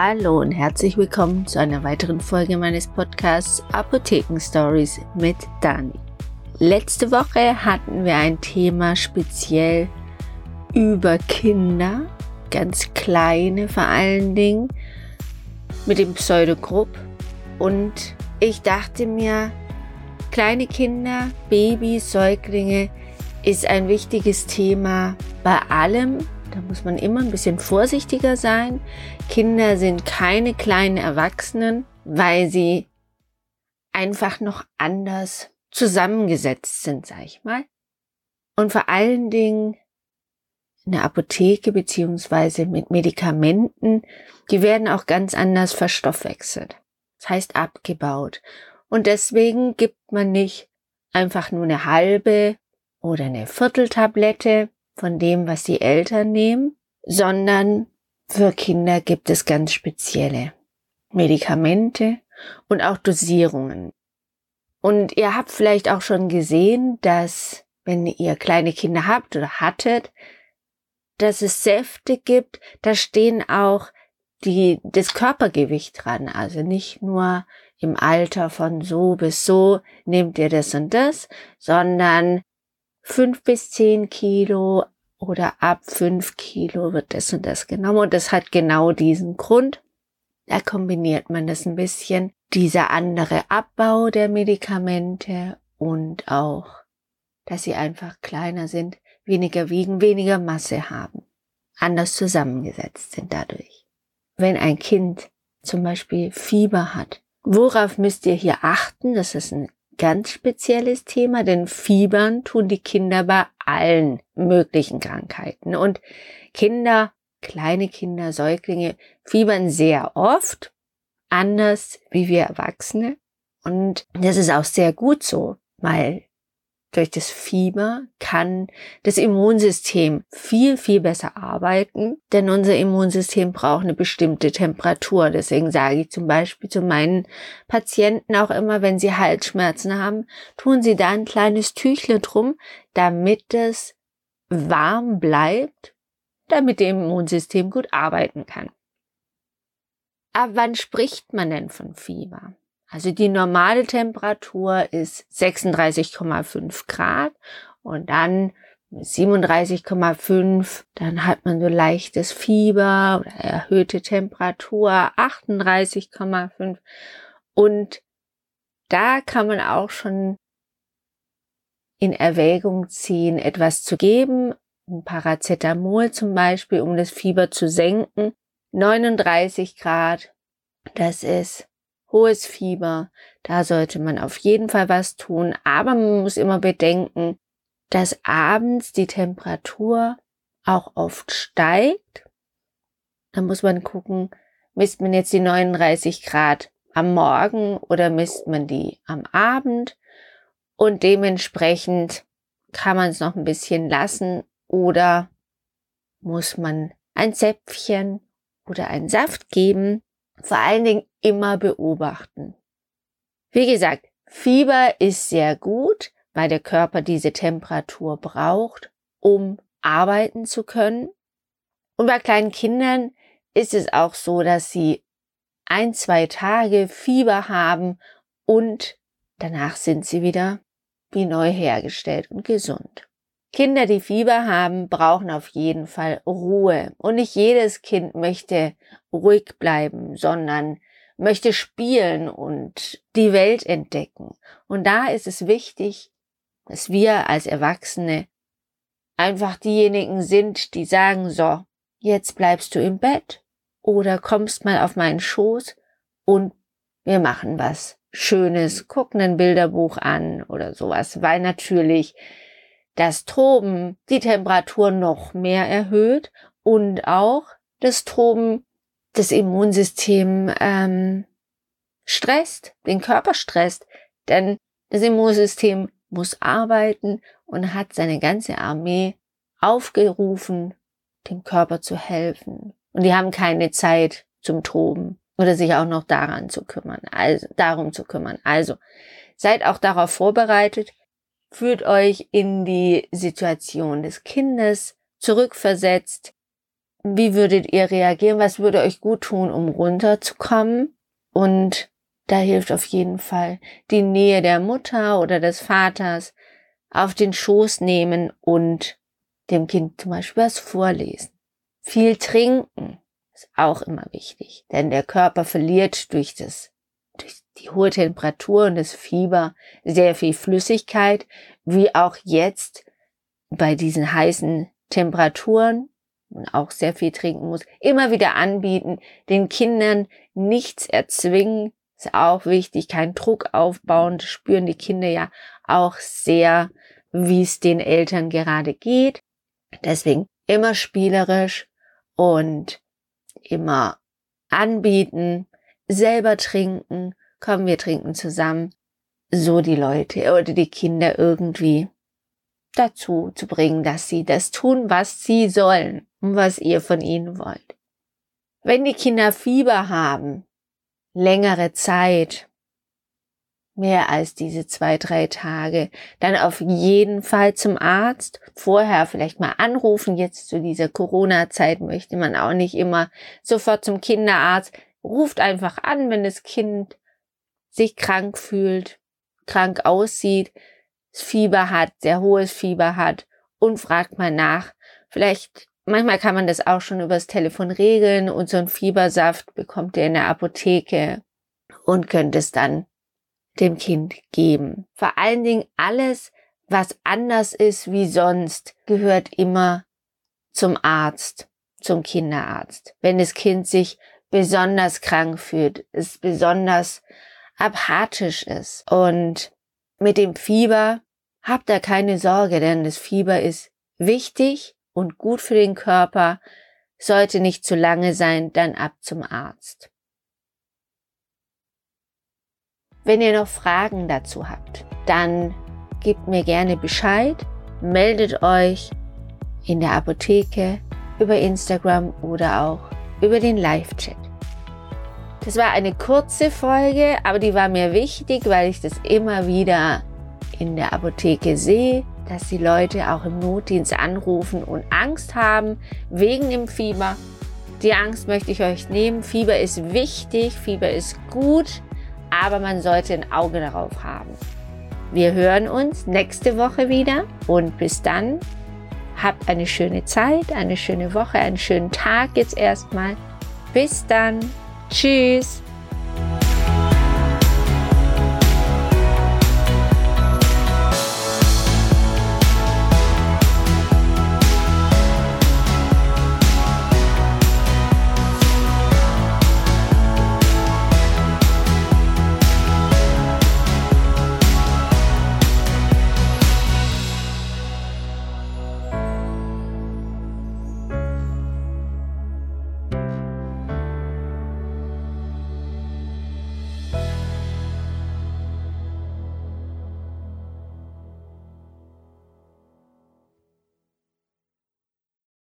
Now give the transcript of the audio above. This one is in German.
Hallo und herzlich willkommen zu einer weiteren Folge meines Podcasts Apotheken Stories mit Dani. Letzte Woche hatten wir ein Thema speziell über Kinder, ganz kleine vor allen Dingen, mit dem Pseudogrupp. Und ich dachte mir, kleine Kinder, Babys, Säuglinge ist ein wichtiges Thema bei allem, da muss man immer ein bisschen vorsichtiger sein. Kinder sind keine kleinen Erwachsenen, weil sie einfach noch anders zusammengesetzt sind, sag ich mal. Und vor allen Dingen in der Apotheke beziehungsweise mit Medikamenten, die werden auch ganz anders verstoffwechselt. Das heißt abgebaut. Und deswegen gibt man nicht einfach nur eine halbe oder eine Vierteltablette, von dem, was die Eltern nehmen, sondern für Kinder gibt es ganz spezielle Medikamente und auch Dosierungen. Und ihr habt vielleicht auch schon gesehen, dass wenn ihr kleine Kinder habt oder hattet, dass es Säfte gibt, da stehen auch die, das Körpergewicht dran. Also nicht nur im Alter von so bis so nehmt ihr das und das, sondern fünf bis zehn Kilo oder ab fünf Kilo wird das und das genommen. Und das hat genau diesen Grund. Da kombiniert man das ein bisschen. Dieser andere Abbau der Medikamente und auch, dass sie einfach kleiner sind, weniger wiegen, weniger Masse haben, anders zusammengesetzt sind dadurch. Wenn ein Kind zum Beispiel Fieber hat, worauf müsst ihr hier achten? Das ist ein ganz spezielles Thema, denn Fiebern tun die Kinder bei allen möglichen Krankheiten. Und Kinder, kleine Kinder, Säuglinge fiebern sehr oft, anders wie wir Erwachsene. Und das ist auch sehr gut so, weil durch das Fieber kann das Immunsystem viel, viel besser arbeiten, denn unser Immunsystem braucht eine bestimmte Temperatur. Deswegen sage ich zum Beispiel zu meinen Patienten auch immer, wenn sie Halsschmerzen haben, tun sie da ein kleines Tüchle drum, damit es warm bleibt, damit das Immunsystem gut arbeiten kann. Aber wann spricht man denn von Fieber? Also die normale Temperatur ist 36,5 Grad und dann 37,5, dann hat man so leichtes Fieber oder erhöhte Temperatur 38,5 und da kann man auch schon in Erwägung ziehen, etwas zu geben, ein Paracetamol zum Beispiel, um das Fieber zu senken. 39 Grad, das ist hohes Fieber, da sollte man auf jeden Fall was tun, aber man muss immer bedenken, dass abends die Temperatur auch oft steigt. Da muss man gucken, misst man jetzt die 39 Grad am Morgen oder misst man die am Abend und dementsprechend kann man es noch ein bisschen lassen oder muss man ein Zäpfchen oder einen Saft geben. Vor allen Dingen immer beobachten. Wie gesagt, Fieber ist sehr gut, weil der Körper diese Temperatur braucht, um arbeiten zu können. Und bei kleinen Kindern ist es auch so, dass sie ein, zwei Tage Fieber haben und danach sind sie wieder wie neu hergestellt und gesund. Kinder, die Fieber haben, brauchen auf jeden Fall Ruhe. Und nicht jedes Kind möchte ruhig bleiben, sondern möchte spielen und die Welt entdecken. Und da ist es wichtig, dass wir als Erwachsene einfach diejenigen sind, die sagen, so, jetzt bleibst du im Bett oder kommst mal auf meinen Schoß und wir machen was Schönes, gucken ein Bilderbuch an oder sowas, weil natürlich das Toben die Temperatur noch mehr erhöht und auch das Toben das Immunsystem ähm, stresst, den Körper stresst. Denn das Immunsystem muss arbeiten und hat seine ganze Armee aufgerufen, dem Körper zu helfen. Und die haben keine Zeit zum Toben oder sich auch noch daran zu kümmern, also darum zu kümmern. Also seid auch darauf vorbereitet, führt euch in die Situation des Kindes zurückversetzt, wie würdet ihr reagieren? Was würde euch gut tun, um runterzukommen? Und da hilft auf jeden Fall die Nähe der Mutter oder des Vaters auf den Schoß nehmen und dem Kind zum Beispiel was vorlesen. Viel trinken ist auch immer wichtig, denn der Körper verliert durch das, die hohe Temperatur und das Fieber sehr viel Flüssigkeit, wie auch jetzt bei diesen heißen Temperaturen und auch sehr viel trinken muss, immer wieder anbieten, den Kindern nichts erzwingen, ist auch wichtig, keinen Druck aufbauen, das spüren die Kinder ja auch sehr, wie es den Eltern gerade geht. Deswegen immer spielerisch und immer anbieten, selber trinken, komm, wir trinken zusammen, so die Leute oder die Kinder irgendwie dazu zu bringen, dass sie das tun, was sie sollen und was ihr von ihnen wollt. Wenn die Kinder Fieber haben, längere Zeit, mehr als diese zwei, drei Tage, dann auf jeden Fall zum Arzt. Vorher vielleicht mal anrufen. Jetzt zu dieser Corona-Zeit möchte man auch nicht immer sofort zum Kinderarzt. Ruft einfach an, wenn das Kind sich krank fühlt, krank aussieht, Fieber hat, sehr hohes Fieber hat und fragt mal nach. Vielleicht, manchmal kann man das auch schon übers Telefon regeln und so ein Fiebersaft bekommt ihr in der Apotheke und könnt es dann dem Kind geben. Vor allen Dingen alles, was anders ist wie sonst, gehört immer zum Arzt, zum Kinderarzt. Wenn das Kind sich besonders krank fühlt, es besonders apathisch ist und mit dem Fieber habt da keine Sorge, denn das Fieber ist wichtig und gut für den Körper, sollte nicht zu lange sein, dann ab zum Arzt. Wenn ihr noch Fragen dazu habt, dann gebt mir gerne Bescheid, meldet euch in der Apotheke, über Instagram oder auch über den Live-Chat. Das war eine kurze Folge, aber die war mir wichtig, weil ich das immer wieder in der Apotheke sehe, dass die Leute auch im Notdienst anrufen und Angst haben wegen dem Fieber. Die Angst möchte ich euch nehmen. Fieber ist wichtig, Fieber ist gut, aber man sollte ein Auge darauf haben. Wir hören uns nächste Woche wieder und bis dann habt eine schöne Zeit, eine schöne Woche, einen schönen Tag jetzt erstmal. Bis dann. Tschüss.